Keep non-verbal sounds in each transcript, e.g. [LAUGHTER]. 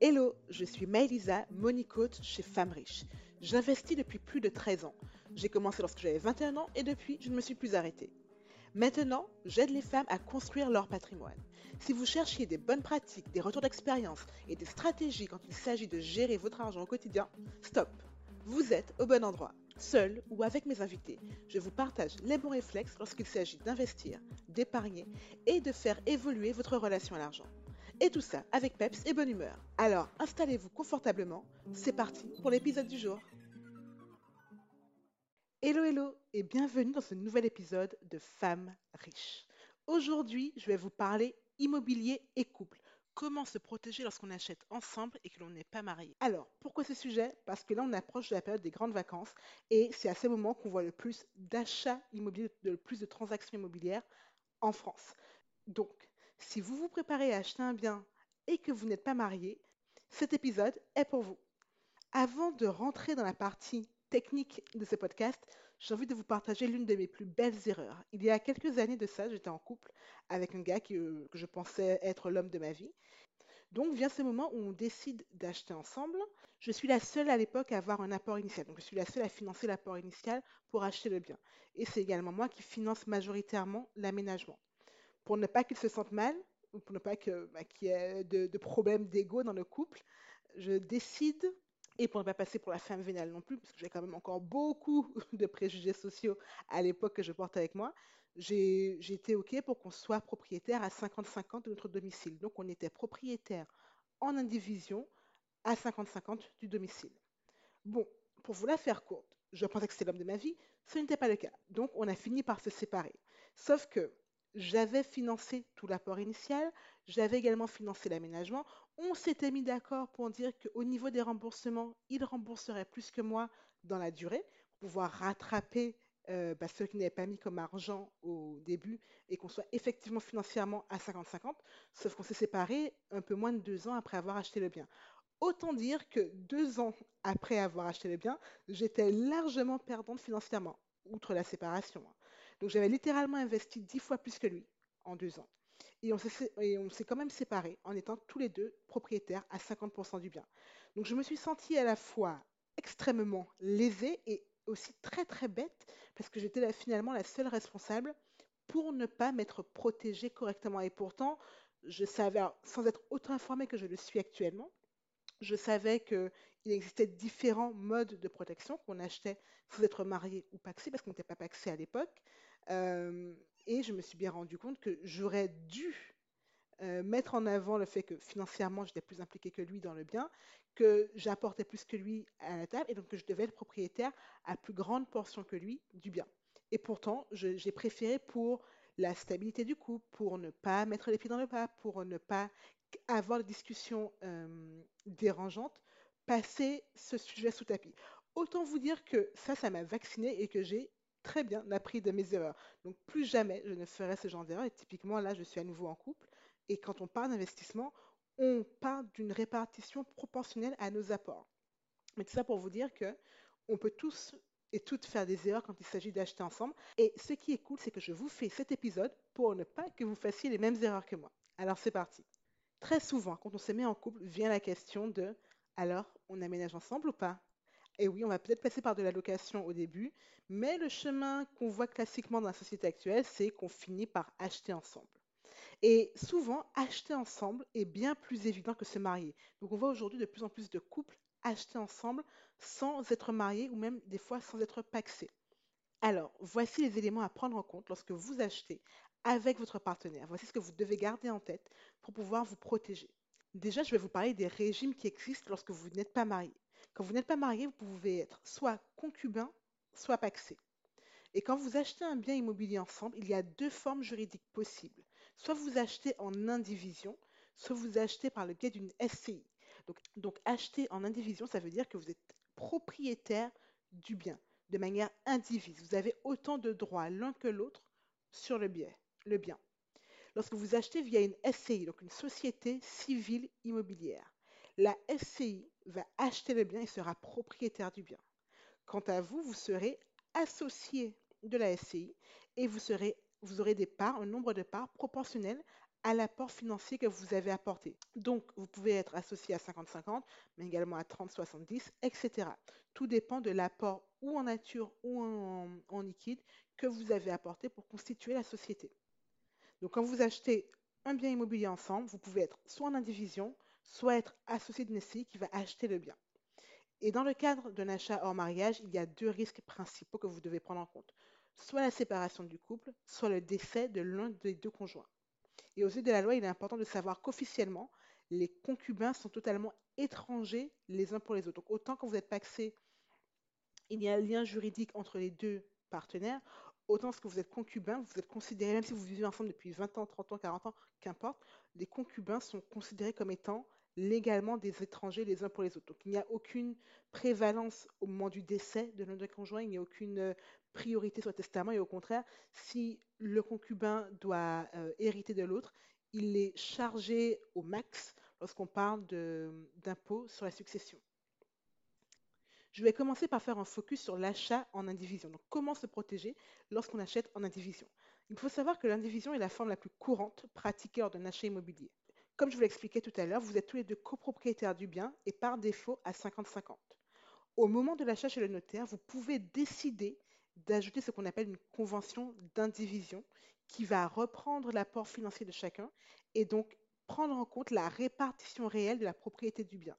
Hello, je suis Maëlisa, money chez Femmes Riches. J'investis depuis plus de 13 ans. J'ai commencé lorsque j'avais 21 ans et depuis, je ne me suis plus arrêtée. Maintenant, j'aide les femmes à construire leur patrimoine. Si vous cherchiez des bonnes pratiques, des retours d'expérience et des stratégies quand il s'agit de gérer votre argent au quotidien, stop. Vous êtes au bon endroit. Seul ou avec mes invités, je vous partage les bons réflexes lorsqu'il s'agit d'investir, d'épargner et de faire évoluer votre relation à l'argent. Et tout ça avec peps et bonne humeur. Alors installez-vous confortablement, c'est parti pour l'épisode du jour. Hello hello et bienvenue dans ce nouvel épisode de Femmes riches. Aujourd'hui, je vais vous parler immobilier et couple. Comment se protéger lorsqu'on achète ensemble et que l'on n'est pas marié Alors, pourquoi ce sujet? Parce que là, on approche de la période des grandes vacances et c'est à ce moment qu'on voit le plus d'achats immobiliers, le plus de transactions immobilières en France. Donc, si vous vous préparez à acheter un bien et que vous n'êtes pas marié, cet épisode est pour vous. Avant de rentrer dans la partie technique de ce podcast, j'ai envie de vous partager l'une de mes plus belles erreurs. Il y a quelques années de ça, j'étais en couple avec un gars euh, que je pensais être l'homme de ma vie. Donc vient ce moment où on décide d'acheter ensemble. Je suis la seule à l'époque à avoir un apport initial. Donc je suis la seule à financer l'apport initial pour acheter le bien. Et c'est également moi qui finance majoritairement l'aménagement. Pour ne pas qu'il se sente mal, ou pour ne pas bah, qu'il y ait de, de problèmes d'ego dans le couple, je décide et pour ne pas passer pour la femme vénale non plus, parce que j'ai quand même encore beaucoup [LAUGHS] de préjugés sociaux à l'époque que je porte avec moi, j'ai été OK pour qu'on soit propriétaire à 50-50 de notre domicile. Donc on était propriétaire en indivision à 50-50 du domicile. Bon, pour vous la faire courte, je pensais que c'était l'homme de ma vie, ce n'était pas le cas. Donc on a fini par se séparer. Sauf que j'avais financé tout l'apport initial, j'avais également financé l'aménagement. On s'était mis d'accord pour dire qu'au niveau des remboursements, il rembourserait plus que moi dans la durée, pour pouvoir rattraper euh, bah, ceux qui n'avaient pas mis comme argent au début et qu'on soit effectivement financièrement à 50-50, sauf qu'on s'est séparés un peu moins de deux ans après avoir acheté le bien. Autant dire que deux ans après avoir acheté le bien, j'étais largement perdante financièrement, outre la séparation. Hein. Donc j'avais littéralement investi dix fois plus que lui en deux ans. Et on s'est quand même séparés en étant tous les deux propriétaires à 50% du bien. Donc je me suis sentie à la fois extrêmement lésée et aussi très très bête parce que j'étais finalement la seule responsable pour ne pas m'être protégée correctement. Et pourtant, je savais, sans être autant informée que je le suis actuellement, je savais qu'il existait différents modes de protection qu'on achetait sans être marié ou paxé, parce qu'on n'était pas paxé à l'époque. Euh, et je me suis bien rendu compte que j'aurais dû euh, mettre en avant le fait que financièrement, j'étais plus impliquée que lui dans le bien, que j'apportais plus que lui à la table, et donc que je devais être propriétaire à plus grande portion que lui du bien. Et pourtant, j'ai préféré pour la stabilité du couple, pour ne pas mettre les pieds dans le pas, pour ne pas avoir de discussions euh, dérangeantes, passer ce sujet sous tapis. Autant vous dire que ça, ça m'a vacciné et que j'ai très bien appris de mes erreurs. Donc plus jamais je ne ferai ce genre d'erreur. Et typiquement, là, je suis à nouveau en couple. Et quand on parle d'investissement, on parle d'une répartition proportionnelle à nos apports. Mais tout ça pour vous dire que on peut tous et toutes faire des erreurs quand il s'agit d'acheter ensemble. Et ce qui est cool, c'est que je vous fais cet épisode pour ne pas que vous fassiez les mêmes erreurs que moi. Alors c'est parti. Très souvent, quand on se met en couple, vient la question de alors, on aménage ensemble ou pas? Et oui, on va peut-être passer par de la location au début, mais le chemin qu'on voit classiquement dans la société actuelle, c'est qu'on finit par acheter ensemble. Et souvent, acheter ensemble est bien plus évident que se marier. Donc on voit aujourd'hui de plus en plus de couples acheter ensemble sans être mariés ou même des fois sans être paxés. Alors, voici les éléments à prendre en compte lorsque vous achetez avec votre partenaire. Voici ce que vous devez garder en tête pour pouvoir vous protéger. Déjà, je vais vous parler des régimes qui existent lorsque vous n'êtes pas marié. Quand vous n'êtes pas marié, vous pouvez être soit concubin, soit paxé. Et quand vous achetez un bien immobilier ensemble, il y a deux formes juridiques possibles. Soit vous achetez en indivision, soit vous achetez par le biais d'une SCI. Donc, donc acheter en indivision, ça veut dire que vous êtes propriétaire du bien de manière indivise. Vous avez autant de droits l'un que l'autre sur le bien bien. Lorsque vous achetez via une SCI, donc une société civile immobilière, la SCI va acheter le bien et sera propriétaire du bien. Quant à vous, vous serez associé de la SCI et vous serez vous aurez des parts, un nombre de parts proportionnel à l'apport financier que vous avez apporté. Donc, vous pouvez être associé à 50-50, mais également à 30-70, etc. Tout dépend de l'apport ou en nature ou en liquide que vous avez apporté pour constituer la société. Donc, quand vous achetez un bien immobilier ensemble, vous pouvez être soit en indivision, soit être associé d'une SCI qui va acheter le bien. Et dans le cadre d'un achat hors mariage, il y a deux risques principaux que vous devez prendre en compte. Soit la séparation du couple, soit le décès de l'un des deux conjoints. Et aux yeux de la loi, il est important de savoir qu'officiellement, les concubins sont totalement étrangers les uns pour les autres. Donc autant que vous êtes paxé, il y a un lien juridique entre les deux partenaires, autant que vous êtes concubin, vous êtes considéré, même si vous vivez ensemble depuis 20 ans, 30 ans, 40 ans, qu'importe, les concubins sont considérés comme étant légalement des étrangers les uns pour les autres. Donc il n'y a aucune prévalence au moment du décès de l'un des conjoints, il n'y a aucune euh, priorité sur le testament et au contraire, si le concubin doit euh, hériter de l'autre, il est chargé au max lorsqu'on parle d'impôts sur la succession. Je vais commencer par faire un focus sur l'achat en indivision. Donc, comment se protéger lorsqu'on achète en indivision? Il faut savoir que l'indivision est la forme la plus courante pratiquée lors d'un achat immobilier. Comme je vous l'expliquais tout à l'heure, vous êtes tous les deux copropriétaires du bien et par défaut à 50-50. Au moment de l'achat chez le notaire, vous pouvez décider d'ajouter ce qu'on appelle une convention d'indivision qui va reprendre l'apport financier de chacun et donc prendre en compte la répartition réelle de la propriété du bien.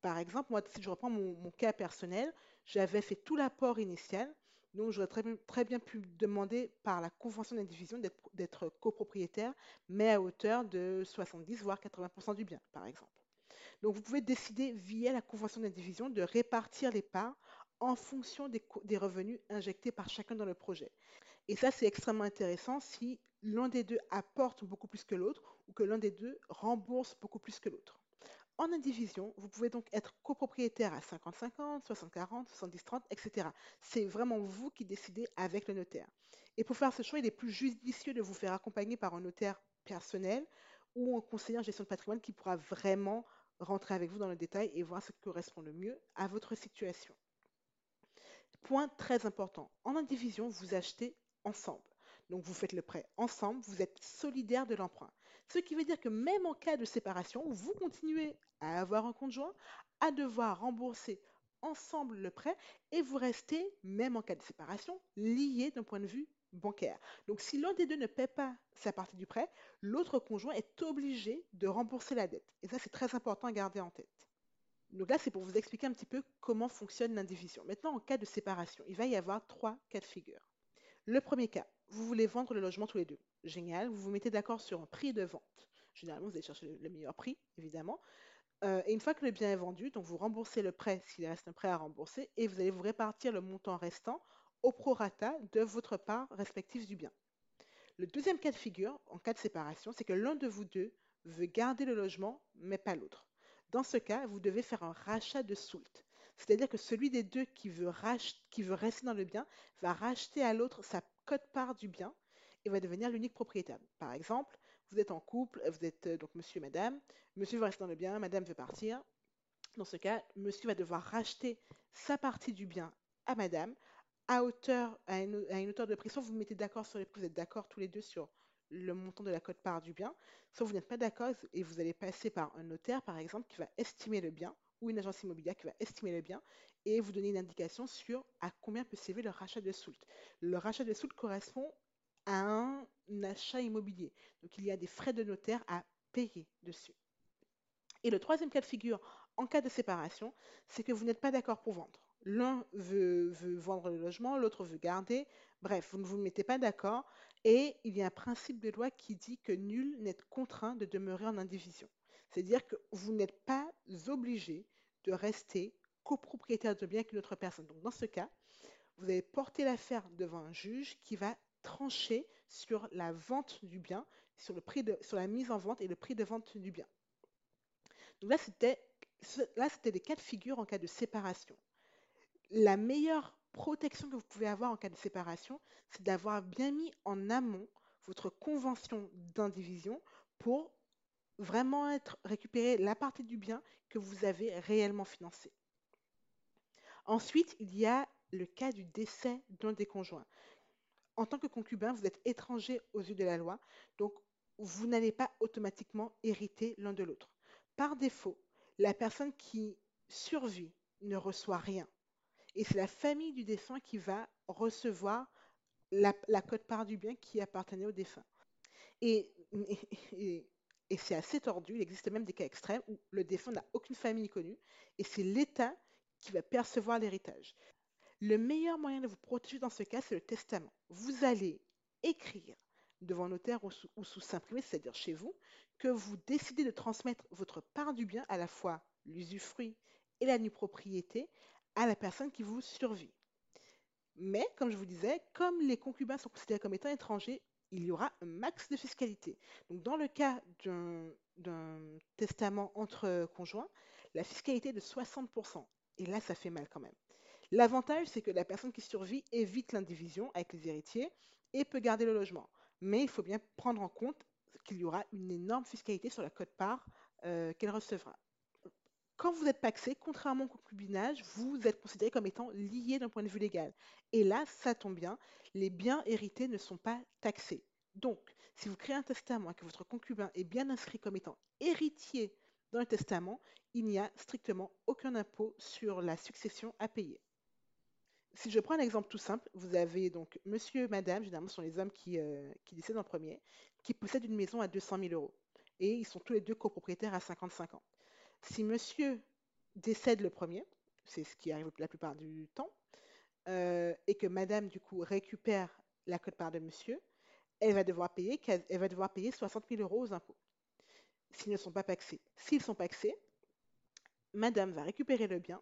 Par exemple, moi, si je reprends mon, cas personnel, j'avais fait tout l'apport initial, donc j'aurais très, bien pu demander par la convention d'indivision d'être copropriétaire, mais à hauteur de 70 voire 80% du bien, par exemple. Donc vous pouvez décider via la convention d'indivision de répartir les parts en fonction des, revenus injectés par chacun dans le projet. Et ça, c'est extrêmement intéressant si l'un des deux apporte beaucoup plus que l'autre ou que l'un des deux rembourse beaucoup plus que l'autre. En indivision, vous pouvez donc être copropriétaire à 50-50, 60-40, 70-30, etc. C'est vraiment vous qui décidez avec le notaire. Et pour faire ce choix, il est plus judicieux de vous faire accompagner par un notaire personnel ou un conseiller en gestion de patrimoine qui pourra vraiment rentrer avec vous dans le détail et voir ce qui correspond le mieux à votre situation. Point très important, en indivision, vous achetez ensemble. Donc vous faites le prêt ensemble, vous êtes solidaire de l'emprunt. Ce qui veut dire que même en cas de séparation, vous continuez à avoir un conjoint, à devoir rembourser ensemble le prêt et vous restez, même en cas de séparation, liés d'un point de vue bancaire. Donc si l'un des deux ne paie pas sa partie du prêt, l'autre conjoint est obligé de rembourser la dette. Et ça, c'est très important à garder en tête. Donc là, c'est pour vous expliquer un petit peu comment fonctionne l'indivision. Maintenant, en cas de séparation, il va y avoir trois cas de figure. Le premier cas, vous voulez vendre le logement tous les deux. Génial, vous vous mettez d'accord sur un prix de vente. Généralement, vous allez chercher le meilleur prix, évidemment. Euh, une fois que le bien est vendu, vous remboursez le prêt s'il reste un prêt à rembourser et vous allez vous répartir le montant restant au prorata de votre part respective du bien. Le deuxième cas de figure, en cas de séparation, c'est que l'un de vous deux veut garder le logement, mais pas l'autre. Dans ce cas, vous devez faire un rachat de soult. C'est-à-dire que celui des deux qui veut, qui veut rester dans le bien va racheter à l'autre sa cote-part du bien et va devenir l'unique propriétaire. Par exemple, vous êtes en couple, vous êtes euh, donc monsieur et madame, monsieur va rester dans le bien, madame veut partir. Dans ce cas, monsieur va devoir racheter sa partie du bien à madame à une, hauteur de prix. Soit vous vous mettez d'accord sur les prix, vous êtes d'accord tous les deux sur le montant de la cote-part du bien, soit vous n'êtes pas d'accord et vous allez passer par un notaire, par exemple, qui va estimer le bien, ou une agence immobilière qui va estimer le bien, et vous donner une indication sur à combien peut s'élever le rachat de soult. Le rachat de soult correspond un achat immobilier. Donc il y a des frais de notaire à payer dessus. Et le troisième cas de figure en cas de séparation, c'est que vous n'êtes pas d'accord pour vendre. L'un veut, vendre le logement, l'autre veut garder. Bref, vous ne vous mettez pas d'accord. Et il y a un principe de loi qui dit que nul n'est contraint de demeurer en indivision. C'est-à-dire que vous n'êtes pas obligé de rester copropriétaire de bien qu'une autre personne. Donc dans ce cas, vous allez porter l'affaire devant un juge qui va trancher sur la vente du bien, sur, la mise en vente et le prix de vente du bien. Donc là, c'était des cas de figure en cas de séparation. La meilleure protection que vous pouvez avoir en cas de séparation, c'est d'avoir bien mis en amont votre convention d'indivision pour vraiment récupérer la partie du bien que vous avez réellement financé. Ensuite, il y a le cas du décès d'un des conjoints. En tant que concubin, vous êtes étranger aux yeux de la loi, donc vous n'allez pas automatiquement hériter l'un de l'autre. Par défaut, la personne qui survit ne reçoit rien. Et c'est la famille du défunt qui va recevoir la, la cote-part du bien qui appartenait au défunt. Et, c'est assez tordu, il existe même des cas extrêmes où le défunt n'a aucune famille connue et c'est l'État qui va percevoir l'héritage. Le meilleur moyen de vous protéger dans ce cas, c'est le testament. Vous allez écrire devant notaire ou sous, ou sous imprimé, c'est-à-dire chez vous, que vous décidez de transmettre votre part du bien, à la fois l'usufruit et la nue propriété, à la personne qui vous survit. Mais, comme je vous disais, comme les concubins sont considérés comme étant étrangers, il y aura un max de fiscalité. Donc, dans le cas d'un testament entre conjoints, la fiscalité est de 60%. Et là, ça fait mal quand même. L'avantage, c'est que la personne qui survit évite l'indivision avec les héritiers et peut garder le logement. Mais il faut bien prendre en compte qu'il y aura une énorme fiscalité sur la cote-part euh, qu'elle recevra. Quand vous êtes paxé, contrairement au concubinage, vous êtes considéré comme étant lié d'un point de vue légal. Et là, ça tombe bien, les biens hérités ne sont pas taxés. Donc, si vous créez un testament et que votre concubin est bien inscrit comme étant héritier dans le testament, il n'y a strictement aucun impôt sur la succession à payer. Si je prends un exemple tout simple, vous avez donc monsieur, madame, généralement ce sont les hommes qui, euh, décèdent en premier, qui possèdent une maison à 200 000 euros. Et ils sont tous les deux copropriétaires à 55 ans. Si monsieur décède le premier, c'est ce qui arrive la plupart du temps, euh, et que madame, du coup, récupère la cote-part de monsieur, elle va devoir payer, elle va devoir payer 60 000 euros aux impôts, s'ils ne sont pas paxés. S'ils sont paxés, madame va récupérer le bien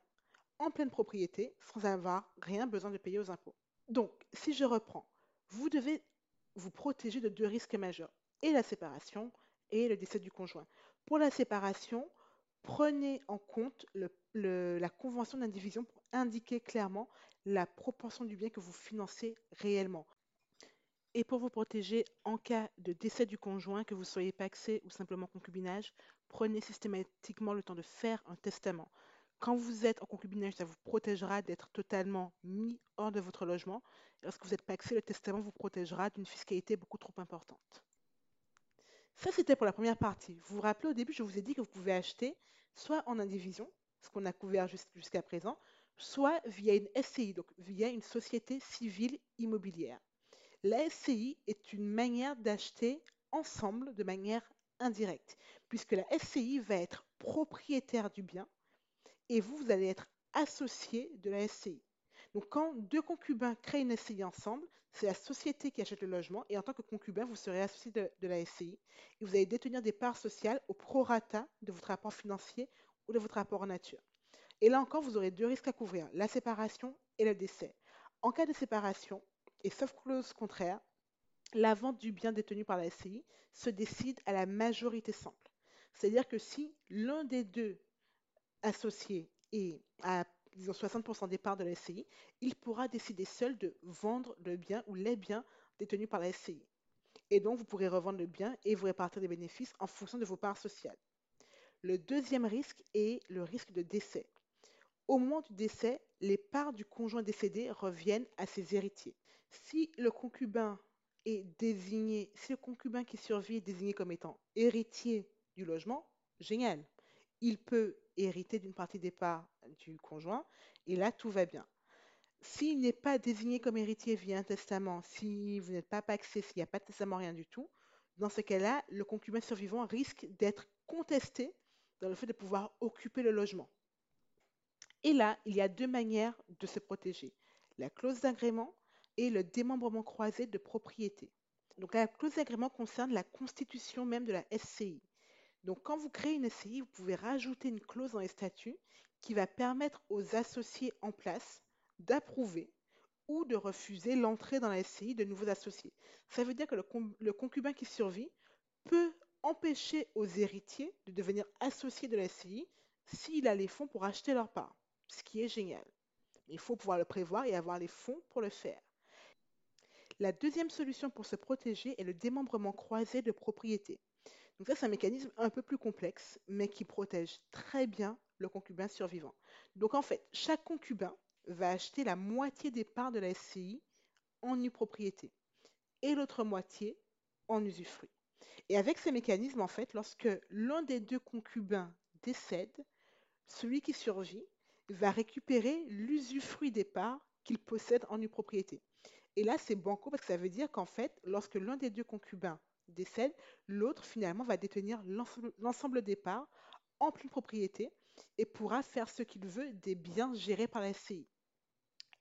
en pleine propriété sans avoir rien besoin de payer aux impôts. Donc, si je reprends, vous devez vous protéger de deux risques majeurs, et la séparation et le décès du conjoint. Pour la séparation, prenez en compte la convention d'indivision pour indiquer clairement la proportion du bien que vous financez réellement. Et pour vous protéger en cas de décès du conjoint, que vous soyez paxé ou simplement concubinage, prenez systématiquement le temps de faire un testament. Quand vous êtes en concubinage, ça vous protégera d'être totalement mis hors de votre logement. lorsque vous êtes paxé, le testament vous protégera d'une fiscalité beaucoup trop importante. Ça, c'était pour la première partie. Vous vous rappelez, au début, je vous ai dit que vous pouvez acheter soit en indivision, ce qu'on a couvert jusqu'à présent, soit via une SCI, donc via une société civile immobilière. La SCI est une manière d'acheter ensemble de manière indirecte, puisque la SCI va être propriétaire du bien et vous, vous allez être associé de la SCI. Donc quand deux concubins créent une SCI ensemble, c'est la société qui achète le logement et en tant que concubin, vous serez associé de, la SCI et vous allez détenir des parts sociales au prorata de votre rapport financier ou de votre rapport en nature. Et là encore, vous aurez deux risques à couvrir, la séparation et le décès. En cas de séparation, et sauf clause contraire, la vente du bien détenu par la SCI se décide à la majorité simple. C'est-à-dire que si l'un des deux associés est à disons 60% des parts de la SCI, il pourra décider seul de vendre le bien ou les biens détenus par la SCI. Et donc, vous pourrez revendre le bien et vous répartir des bénéfices en fonction de vos parts sociales. Le deuxième risque est le risque de décès. Au moment du décès, les parts du conjoint décédé reviennent à ses héritiers. Si le concubin est désigné, si le concubin qui survit est désigné comme étant héritier du logement, génial. Il peut hériter d'une partie des parts du conjoint et là tout va bien. S'il n'est pas désigné comme héritier via un testament, si vous n'êtes pas paxé, s'il n'y a pas de testament, rien du tout, dans ce cas-là, le concubin survivant risque d'être contesté dans le fait de pouvoir occuper le logement. Et là, il y a deux manières de se protéger. La clause d'agrément et le démembrement croisé de propriété. Donc la clause d'agrément concerne la constitution même de la SCI. Donc quand vous créez une SCI, vous pouvez rajouter une clause dans les statuts qui va permettre aux associés en place d'approuver ou de refuser l'entrée dans la SCI de nouveaux associés. Ça veut dire que le, concubin qui survit peut empêcher aux héritiers de devenir associés de la SCI s'il a les fonds pour acheter leur part ce qui est génial. Il faut pouvoir le prévoir et avoir les fonds pour le faire. La deuxième solution pour se protéger est le démembrement croisé de propriété. Donc ça, c'est un mécanisme un peu plus complexe, mais qui protège très bien le concubin survivant. Donc en fait, chaque concubin va acheter la moitié des parts de la SCI en nue propriété. et l'autre moitié en usufruit. Et avec ces mécanismes, en fait, lorsque l'un des deux concubins décède, celui qui survit va récupérer l'usufruit des parts qu'il possède en une propriété. Et là, c'est banco parce que ça veut dire qu'en fait, lorsque l'un des deux concubins décède, l'autre finalement va détenir l'ensemble des parts en pleine propriété et pourra faire ce qu'il veut des biens gérés par la SCI.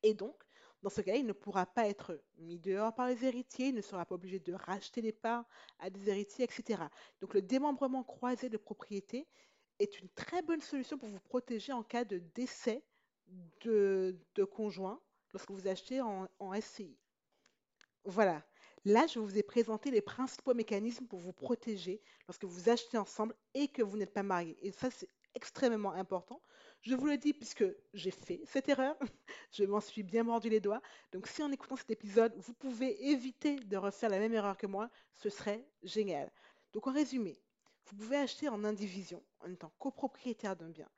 Et donc, dans ce cas, il ne pourra pas être mis dehors par les héritiers, il ne sera pas obligé de racheter les parts à des héritiers, etc. Donc le démembrement croisé de propriété est une très bonne solution pour vous protéger en cas de décès de, conjoint lorsque vous achetez en, en SCI. Voilà. Là, je vous ai présenté les principaux mécanismes pour vous protéger lorsque vous achetez ensemble et que vous n'êtes pas marié. Et ça, c'est extrêmement important. Je vous le dis puisque j'ai fait cette erreur. [LAUGHS] je m'en suis bien mordu les doigts. Donc, si en écoutant cet épisode, vous pouvez éviter de refaire la même erreur que moi, ce serait génial. Donc, en résumé, vous pouvez acheter en indivision en étant copropriétaire d'un bien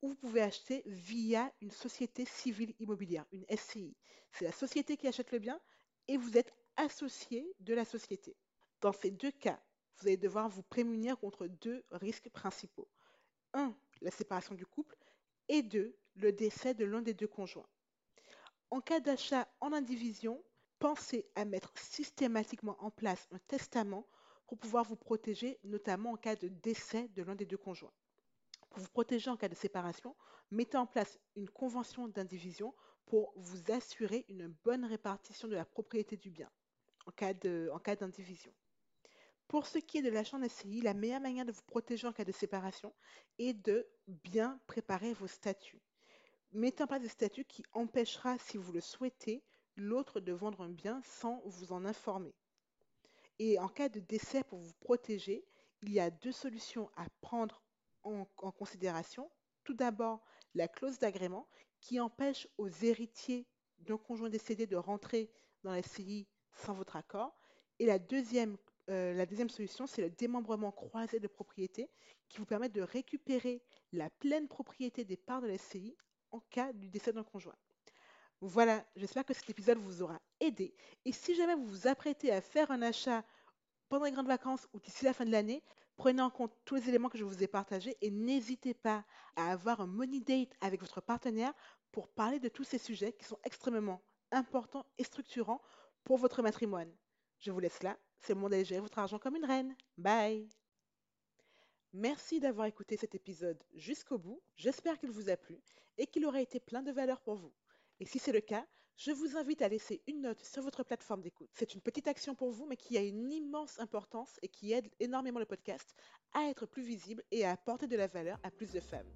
ou vous pouvez acheter via une société civile immobilière, une SCI. C'est la société qui achète le bien et vous êtes associé de la société. Dans ces deux cas, vous allez devoir vous prémunir contre deux risques principaux. Un, la séparation du couple et deux, le décès de l'un des deux conjoints. En cas d'achat en indivision, pensez à mettre systématiquement en place un testament pour pouvoir vous protéger, notamment en cas de décès de l'un des deux conjoints. Pour vous protéger en cas de séparation, mettez en place une convention d'indivision pour vous assurer une bonne répartition de la propriété du bien en cas d'indivision. Pour ce qui est de l'achat en SCI, la meilleure manière de vous protéger en cas de séparation est de bien préparer vos statuts. Mettez en place des statuts qui empêchera, si vous le souhaitez, l'autre de vendre un bien sans vous en informer. Et en cas de décès, pour vous protéger, il y a deux solutions à prendre en, considération. Tout d'abord, la clause d'agrément qui empêche aux héritiers d'un conjoint décédé de rentrer dans la SCI sans votre accord. Et la deuxième, euh, la deuxième solution, c'est le démembrement croisé de propriété qui vous permet de récupérer la pleine propriété des parts de la SCI en cas du décès d'un conjoint. Voilà, j'espère que cet épisode vous aura aidé. Et si jamais vous vous apprêtez à faire un achat pendant les grandes vacances ou d'ici la fin de l'année, prenez en compte tous les éléments que je vous ai partagés et n'hésitez pas à avoir un money date avec votre partenaire pour parler de tous ces sujets qui sont extrêmement importants et structurants pour votre matrimoine. Je vous laisse là. C'est le moment d'aller gérer votre argent comme une reine. Bye Merci d'avoir écouté cet épisode jusqu'au bout. J'espère qu'il vous a plu et qu'il aura été plein de valeur pour vous. Et si c'est le cas, je vous invite à laisser une note sur votre plateforme d'écoute. C'est une petite action pour vous, mais qui a une immense importance et qui aide énormément le podcast à être plus visible et à apporter de la valeur à plus de femmes.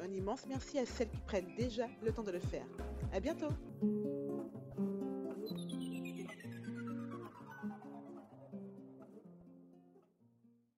Un immense merci à celles qui prennent déjà le temps de le faire. À bientôt!